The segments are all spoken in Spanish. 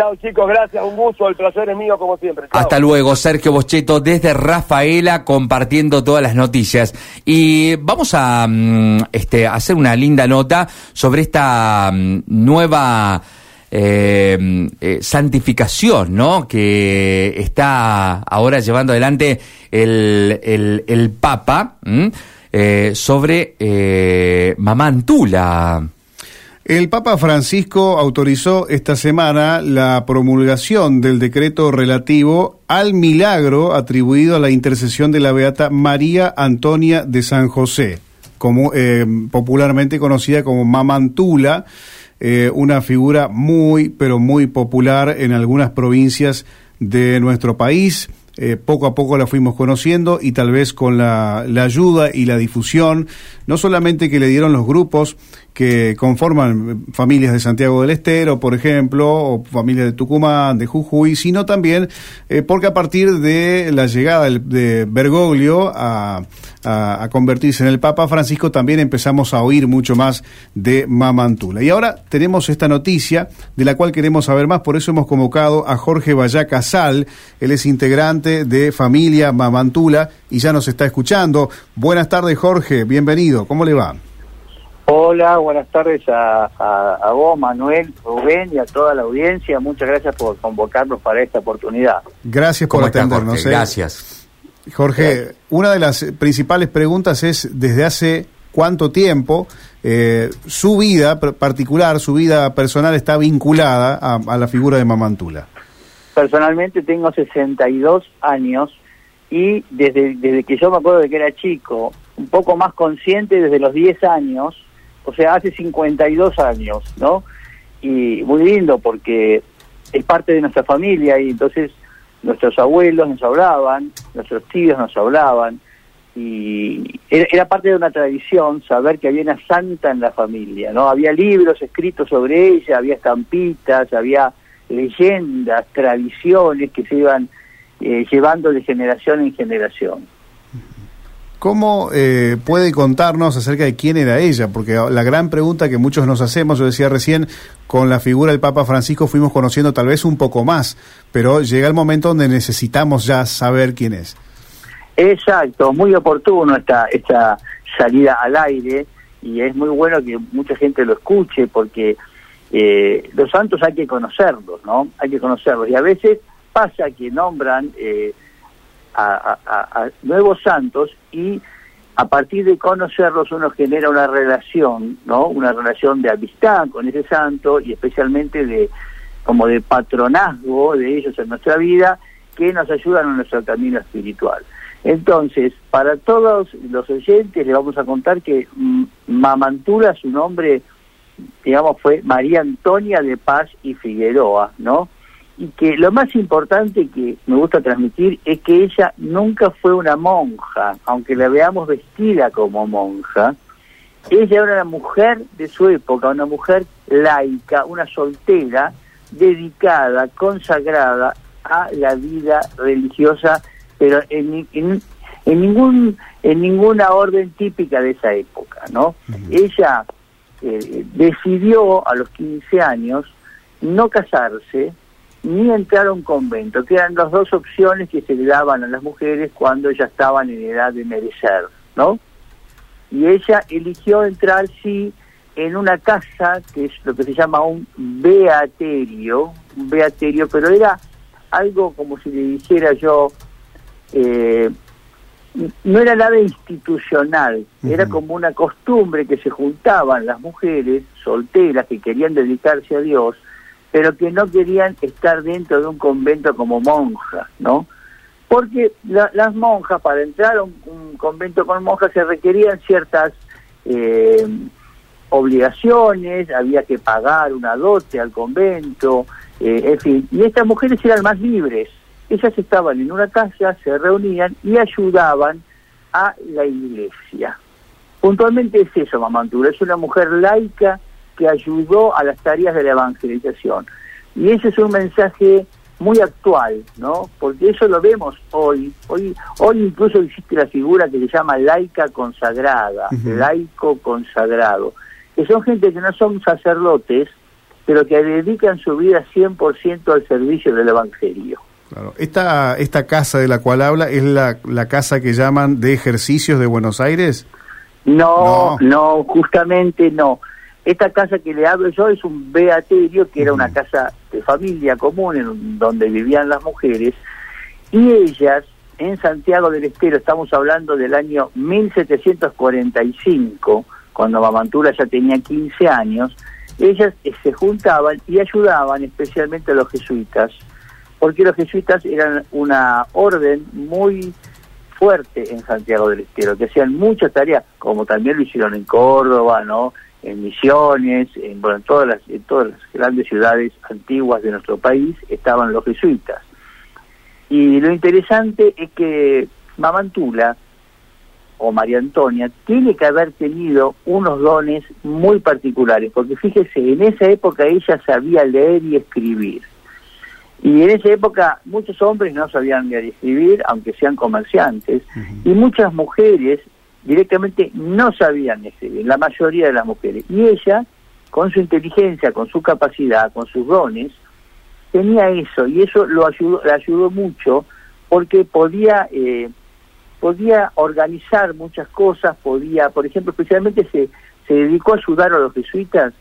Chao chicos, gracias, un gusto, el placer es mío como siempre. Hasta luego, Sergio Bocheto desde Rafaela compartiendo todas las noticias. Y vamos a mm, este, hacer una linda nota sobre esta mm, nueva eh, eh, santificación, ¿no? Que está ahora llevando adelante el, el, Papa eh, sobre Mamá Antula. El Papa Francisco autorizó esta semana la promulgación del decreto relativo al milagro atribuido a la intercesión de la beata María Antonia de San José, como, eh, popularmente conocida como Mamantula, eh, una figura muy, pero muy popular en algunas provincias de nuestro país. Eh, poco a poco la fuimos conociendo y tal vez con la, la, ayuda y la difusión, no solamente que le dieron los grupos que conforman familias de Santiago del Estero, por ejemplo, o familias de Tucumán, de Jujuy, sino también eh, porque a partir de la llegada de Bergoglio a, a, convertirse en el Papa Francisco, también empezamos a oír mucho más de Mamantula. Y ahora tenemos esta noticia de la cual queremos saber más, por eso hemos convocado a Jorge Vallaca Sal, él es integrante de familia Mamantula y ya nos está escuchando. Buenas tardes Jorge, bienvenido, ¿cómo le va? Hola, buenas tardes a, vos, Manuel, Rubén y a toda la audiencia. Muchas gracias por convocarnos para esta oportunidad. Gracias por atendernos. ¿eh? Gracias. Jorge, una de las principales preguntas es desde hace cuánto tiempo eh, su vida particular, su vida personal está vinculada a, a, la figura de Mamantula. Personalmente tengo 62 años y desde, desde que yo me acuerdo de que era chico, un poco más consciente desde los 10 años, o sea, hace 52 años, ¿no? Y muy lindo porque es parte de nuestra familia y entonces nuestros abuelos nos hablaban, nuestros tíos nos hablaban y era, parte de una tradición saber que había una santa en la familia, ¿no? Había libros escritos sobre ella, había estampitas, había leyendas, tradiciones que se iban eh, llevando de generación en generación. ¿Cómo eh, puede contarnos acerca de quién era ella? Porque la gran pregunta que muchos nos hacemos, yo decía recién, con la figura del Papa Francisco fuimos conociendo tal vez un poco más, pero llega el momento donde necesitamos ya saber quién es. Exacto, muy oportuno esta, esta salida al aire y es muy bueno que mucha gente lo escuche porque eh, los santos hay que conocerlos, ¿no? Hay que conocerlos y a veces pasa que nombran... Eh, a, nuevos santos y a partir de conocerlos uno genera una relación, ¿no? Una relación de amistad con ese santo y especialmente de como de patronazgo de ellos en nuestra vida que nos ayudan en nuestro camino espiritual. Entonces, para todos los oyentes les vamos a contar que Mamantula, su nombre, digamos, fue María Antonia de Paz y Figueroa, ¿no? Y que lo más importante que me gusta transmitir es que ella nunca fue una monja, aunque la veamos vestida como monja, ella era una mujer de su época, una mujer laica, una soltera, dedicada, consagrada a la vida religiosa, pero en, en, ningún en ninguna orden típica de esa época, ¿no? Ella eh, decidió a los 15 años no casarse, ni entrar a un convento, que eran las dos opciones que se le daban a las mujeres cuando ya estaban en edad de merecer, ¿no? Y ella eligió entrar, sí, en una casa que es lo que se llama un beaterio, un beaterio, pero era algo como si le dijera yo, eh, no era nada institucional, era como una costumbre que se juntaban las mujeres solteras que querían dedicarse a Dios, pero que no querían estar dentro de un convento como monjas, ¿no? Porque las monjas, para entrar a un, convento con monjas, se requerían ciertas eh, obligaciones, había que pagar una dote al convento, eh, en fin, y estas mujeres eran más libres. Ellas estaban en una casa, se reunían y ayudaban a la iglesia. Puntualmente es eso, Mamantura, es una mujer laica que ayudó a las tareas de la evangelización. Y ese es un mensaje muy actual, ¿no? Porque eso lo vemos hoy. Hoy, hoy incluso existe la figura que se llama laica consagrada, laico consagrado, que son gente que no son sacerdotes, pero que dedican su vida 100% al servicio del Evangelio. Claro. Esta, esta casa de la cual habla es la, la casa que llaman de ejercicios de Buenos Aires. No, no, justamente no. Esta casa que le hablo yo es un beaterio, que era una casa de familia común en donde vivían las mujeres, y ellas en Santiago del Estero, estamos hablando del año 1745, cuando Mamantura ya tenía 15 años, ellas eh, se juntaban y ayudaban especialmente a los jesuitas, porque los jesuitas eran una orden muy fuerte en Santiago del Estero, que hacían muchas tareas, como también lo hicieron en Córdoba, ¿no? En Misiones, en, bueno, en, todas las, en todas las grandes ciudades antiguas de nuestro país estaban los jesuitas. Y lo interesante es que Mamantula o María Antonia tiene que haber tenido unos dones muy particulares, porque fíjese, en esa época ella sabía leer y escribir. Y en esa época muchos hombres no sabían leer y escribir, aunque sean comerciantes, y muchas mujeres directamente no sabían escribir, la mayoría de las mujeres. Y ella, con su inteligencia, con su capacidad, con sus dones, tenía eso, y eso lo ayudó, le ayudó mucho porque podía... Eh, podía organizar muchas cosas, podía, por ejemplo, especialmente se, se dedicó a ayudar a los jesuitas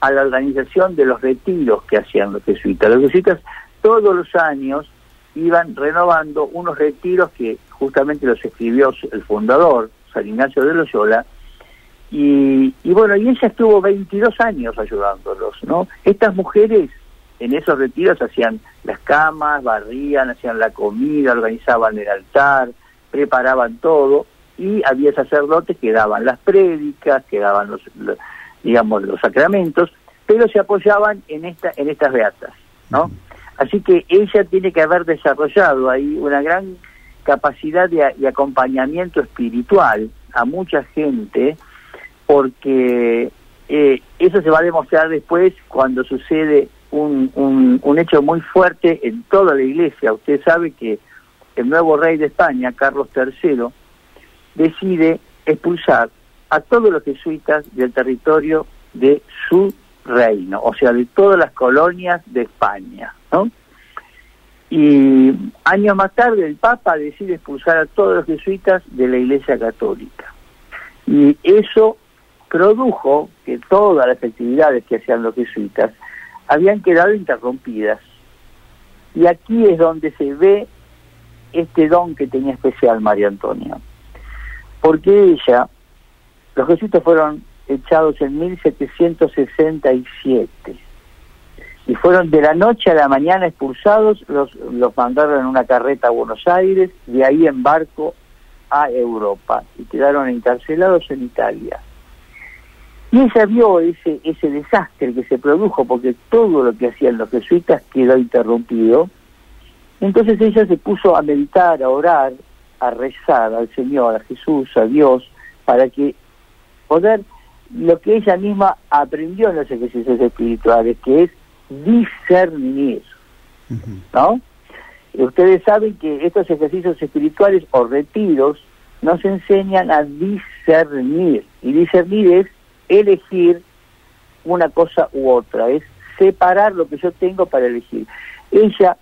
a la organización de los retiros que hacían los jesuitas. Los jesuitas todos los años iban renovando unos retiros que justamente los escribió el fundador, San Ignacio de Loyola, y, y bueno, y ella estuvo 22 años ayudándolos, ¿no? Estas mujeres en esos retiros hacían las camas, barrían, hacían la comida, organizaban el altar, preparaban todo, y había sacerdotes que daban las prédicas, que daban los, digamos, los sacramentos, pero se apoyaban en, esta, en estas beatas, ¿no? Así que ella tiene que haber desarrollado ahí una gran capacidad de, acompañamiento espiritual a mucha gente, porque eh, eso se va a demostrar después cuando sucede un, un, un, hecho muy fuerte en toda la iglesia. Usted sabe que el nuevo rey de España, Carlos III, decide expulsar a todos los jesuitas del territorio de su reino, o sea, de todas las colonias de España, ¿no? Y años más tarde el Papa decide expulsar a todos los jesuitas de la Iglesia Católica. Y eso produjo que todas las actividades que hacían los jesuitas habían quedado interrumpidas. Y aquí es donde se ve este don que tenía especial María Antonia. Porque ella, los jesuitas fueron echados en 1767 y fueron de la noche a la mañana expulsados, los, los mandaron en una carreta a Buenos Aires, de ahí en barco a Europa y quedaron encarcelados en Italia. Y ella vio ese, ese desastre que se produjo porque todo lo que hacían los jesuitas quedó interrumpido. Entonces ella se puso a meditar, a orar, a rezar al Señor, a Jesús, a Dios, para que poder lo que ella misma aprendió en los ejercicios espirituales, que es discernir, ¿no? Ustedes saben que estos ejercicios espirituales o retiros nos enseñan a discernir, y discernir es elegir una cosa u otra, es separar lo que yo tengo para elegir. Ella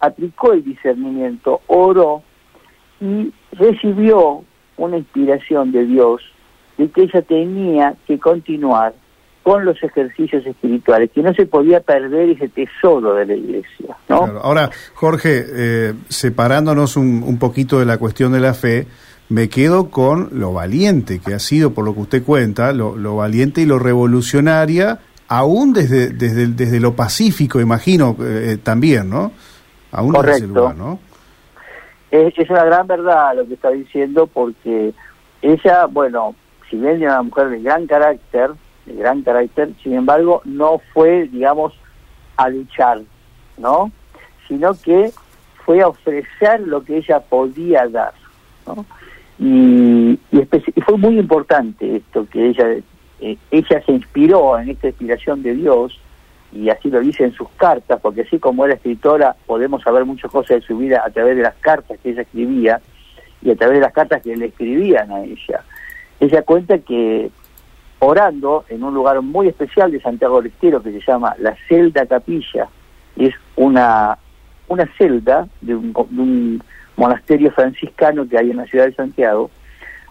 aplicó el discernimiento, oró y recibió una inspiración de Dios de que ella tenía que continuar con los ejercicios espirituales, que no se podía perder ese tesoro de la iglesia. ¿no? Ahora, Jorge, eh, separándonos un, un, poquito de la cuestión de la fe, me quedo con lo valiente que ha sido, por lo que usted cuenta, lo, lo valiente y lo revolucionaria, aún desde, desde, desde lo pacífico, imagino, eh, también, ¿no? Aún Correcto. desde ese lugar, ¿no? Es, es una gran verdad lo que está diciendo, porque ella, bueno, si bien era una mujer de gran carácter, de gran carácter, sin embargo, no fue, digamos, a luchar, ¿no? Sino que fue a ofrecer lo que ella podía dar, ¿no? Y, fue muy importante esto, que ella, eh, ella se inspiró en esta inspiración de Dios, y así lo dice en sus cartas, porque así como era escritora, podemos saber muchas cosas de su vida a través de las cartas que ella escribía, y a través de las cartas que le escribían a ella. Ella cuenta que orando en un lugar muy especial de Santiago del Estero que se llama la Celda Capilla. Es una, una celda de un, monasterio franciscano que hay en la ciudad de Santiago.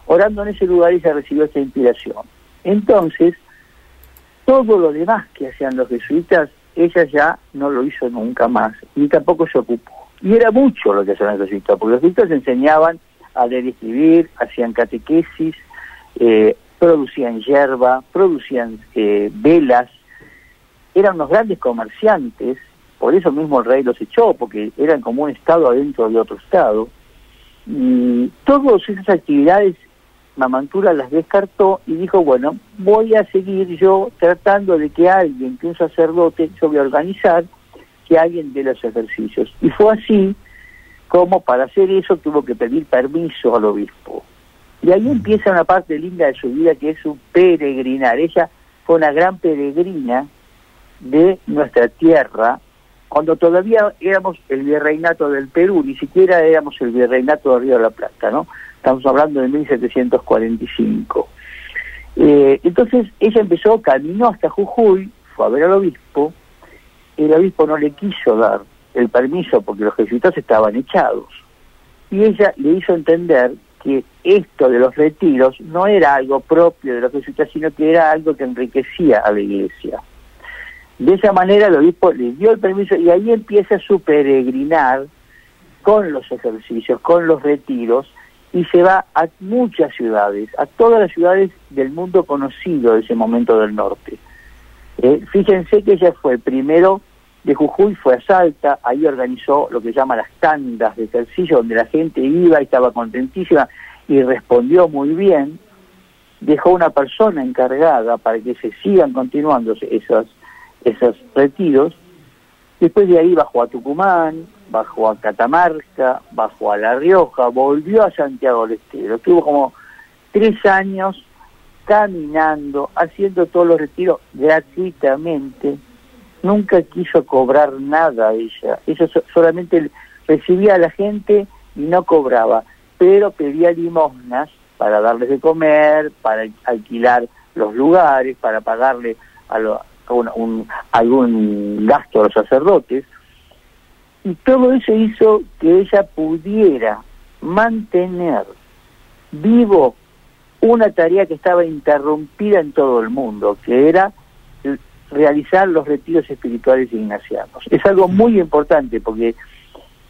Orando en ese lugar ella recibió esta inspiración. Entonces, todo lo demás que hacían los jesuitas, ella ya no lo hizo nunca más, ni tampoco se ocupó. Y era mucho lo que hacían los jesuitas, porque los jesuitas enseñaban a leer y escribir, hacían catequesis, eh, producían hierba, producían eh, velas, eran unos grandes comerciantes, por eso mismo el rey los echó, porque eran como un estado adentro de otro estado. Y todas esas actividades Mamantura las descartó y dijo, bueno, voy a seguir yo tratando de que alguien, que un sacerdote, yo voy a organizar que alguien dé los ejercicios. Y fue así como para hacer eso tuvo que pedir permiso al obispo. Y ahí empieza una parte linda de su vida que es su peregrinar. Ella fue una gran peregrina de nuestra tierra, cuando todavía éramos el virreinato del Perú, ni siquiera éramos el virreinato de Río de la Plata, ¿no? Estamos hablando de 1745. Eh, entonces ella empezó, caminó hasta Jujuy, fue a ver al obispo, el obispo no le quiso dar el permiso porque los jesuitas estaban echados. Y ella le hizo entender que esto de los retiros no era algo propio de los jesuitas, sino que era algo que enriquecía a la iglesia. De esa manera el obispo le dio el permiso y ahí empieza su peregrinar con los ejercicios, con los retiros, y se va a muchas ciudades, a todas las ciudades del mundo conocido de ese momento del norte. Eh, fíjense que ella fue primero de Jujuy, fue a Salta, ahí organizó lo que llama las tandas de ejercicio, donde la gente iba y estaba contentísima y respondió muy bien. Dejó una persona encargada para que se sigan continuando esos, esos retiros. Después de ahí bajó a Tucumán, bajó a Catamarca, bajó a La Rioja, volvió a Santiago del Estero. Estuvo como tres años caminando, haciendo todos los retiros gratuitamente. Nunca quiso cobrar nada ella. Ella solamente recibía a la gente y no cobraba, pero pedía limosnas para darles de comer, para alquilar los lugares, para pagarle a un, algún gasto a los sacerdotes y todo eso hizo que ella pudiera mantener vivo una tarea que estaba interrumpida en todo el mundo, que era realizar los retiros espirituales ignacianos. Es algo muy importante porque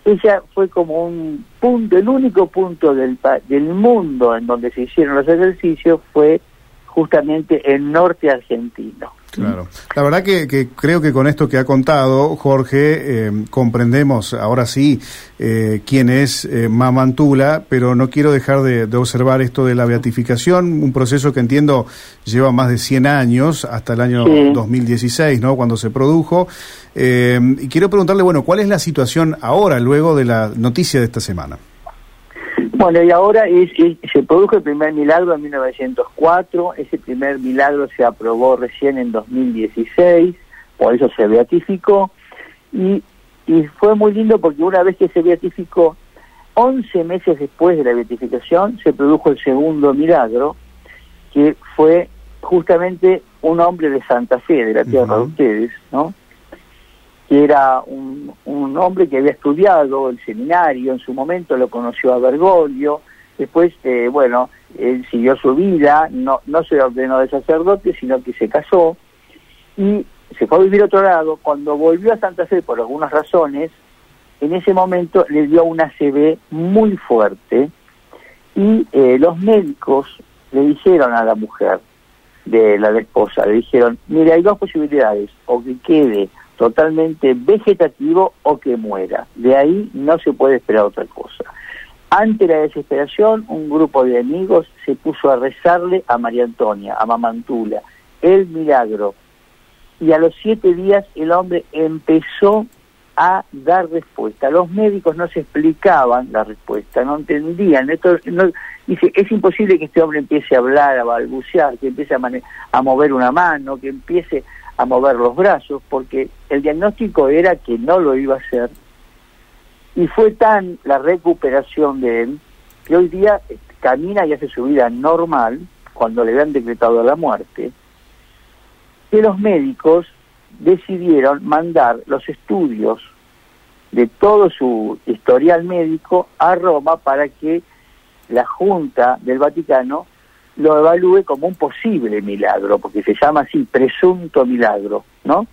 ella fue como un punto, el único punto del, del mundo en donde se hicieron los ejercicios fue justamente el norte argentino. Claro. La verdad que, creo que con esto que ha contado Jorge, eh, comprendemos ahora sí eh, quién es eh, Mamantula, pero no quiero dejar de, observar esto de la beatificación, un proceso que entiendo lleva más de 100 años, hasta el año 2016, ¿no? Cuando se produjo. y quiero preguntarle, bueno, ¿cuál es la situación ahora, luego de la noticia de esta semana? Bueno, y ahora se produjo el primer milagro en 1904, ese primer milagro se aprobó recién en 2016, por eso se beatificó, y, y fue muy lindo porque una vez que se beatificó, 11 meses después de la beatificación, se produjo el segundo milagro, que fue justamente un hombre de Santa Fe, de la tierra de ustedes, ¿no? Que era un, un, hombre que había estudiado el seminario, en su momento lo conoció a Bergoglio, después, eh, bueno, él siguió su vida, no, no se ordenó de sacerdote, sino que se casó y se fue a vivir a otro lado. Cuando volvió a Santa Fe, por algunas razones, en ese momento le dio una CB muy fuerte y eh, los médicos le dijeron a la mujer de la esposa, le dijeron, mire, hay dos posibilidades, o que quede totalmente vegetativo o que muera. De ahí no se puede esperar otra cosa. Ante la desesperación, un grupo de amigos se puso a rezarle a María Antonia, a Mamantula, el milagro. Y a los siete días el hombre empezó a dar respuesta. Los médicos no se explicaban la respuesta, no entendían. Esto, no, dice, es imposible que este hombre empiece a hablar, a balbucear, que empiece a, a mover una mano, que empiece a mover los brazos, porque el diagnóstico era que no lo iba a hacer. Y fue tan la recuperación de él que hoy día camina y hace su vida normal, cuando le habían decretado la muerte, que los médicos decidieron mandar los estudios de todo su historial médico a Roma para que la Junta del Vaticano lo evalúe como un posible milagro, porque se llama así, presunto milagro, ¿no?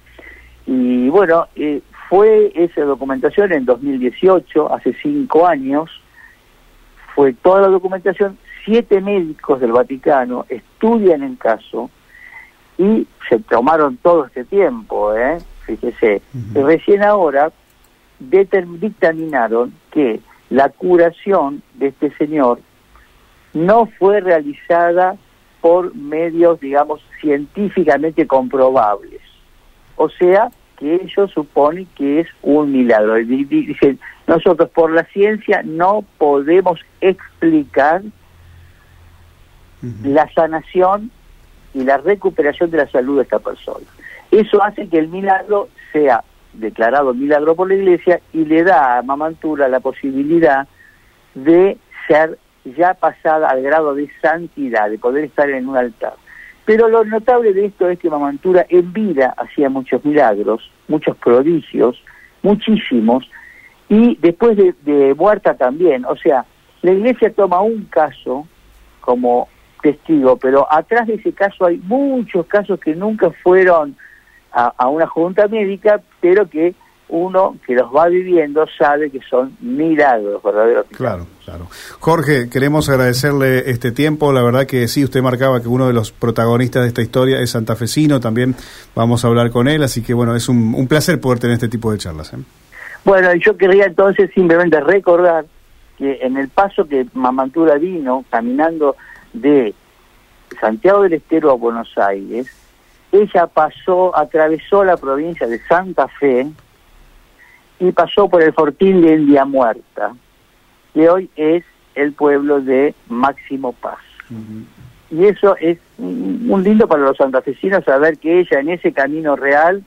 Y bueno, eh, fue esa documentación en 2018, hace cinco años, fue toda la documentación, siete médicos del Vaticano estudian el caso y se tomaron todo este tiempo, ¿eh? fíjese, y recién ahora dictaminaron que la curación de este señor no fue realizada por medios, digamos, científicamente comprobables. O sea, que ellos suponen que es un milagro. Dicen, nosotros por la ciencia no podemos explicar la sanación y la recuperación de la salud de esta persona. Eso hace que el milagro sea declarado milagro por la iglesia y le da a Mamantura la posibilidad de ser ya pasada al grado de santidad, de poder estar en un altar. Pero lo notable de esto es que Mamantura en vida hacía muchos milagros, muchos prodigios, muchísimos, y después de, de muerta también. O sea, la iglesia toma un caso como testigo, pero atrás de ese caso hay muchos casos que nunca fueron a, una junta médica, pero que uno que los va viviendo sabe que son milagros verdaderos. Claro, claro. Jorge, queremos agradecerle este tiempo. La verdad que sí, usted marcaba que uno de los protagonistas de esta historia es santafesino. También vamos a hablar con él, así que bueno, es un, placer poder tener este tipo de charlas. ¿eh? Bueno, yo quería entonces simplemente recordar que en el paso que Mamantura vino caminando de Santiago del Estero a Buenos Aires, ella pasó, atravesó la provincia de Santa Fe y pasó por el fortín de India Muerta, que hoy es el pueblo de Máximo Paz. Y eso es un lindo para los santafesinos saber que ella en ese camino real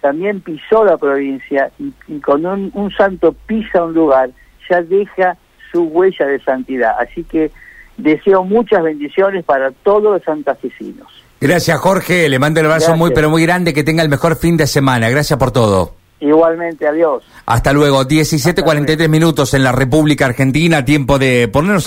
también pisó la provincia y, y con un, un santo pisa un lugar, ya deja su huella de santidad. Así que deseo muchas bendiciones para todos los santafesinos. Gracias, Jorge. Le mando el abrazo muy, pero muy grande. Que tenga el mejor fin de semana. Gracias por todo. Igualmente, adiós. Hasta luego. 17.43 minutos en la República Argentina. Tiempo de ponernos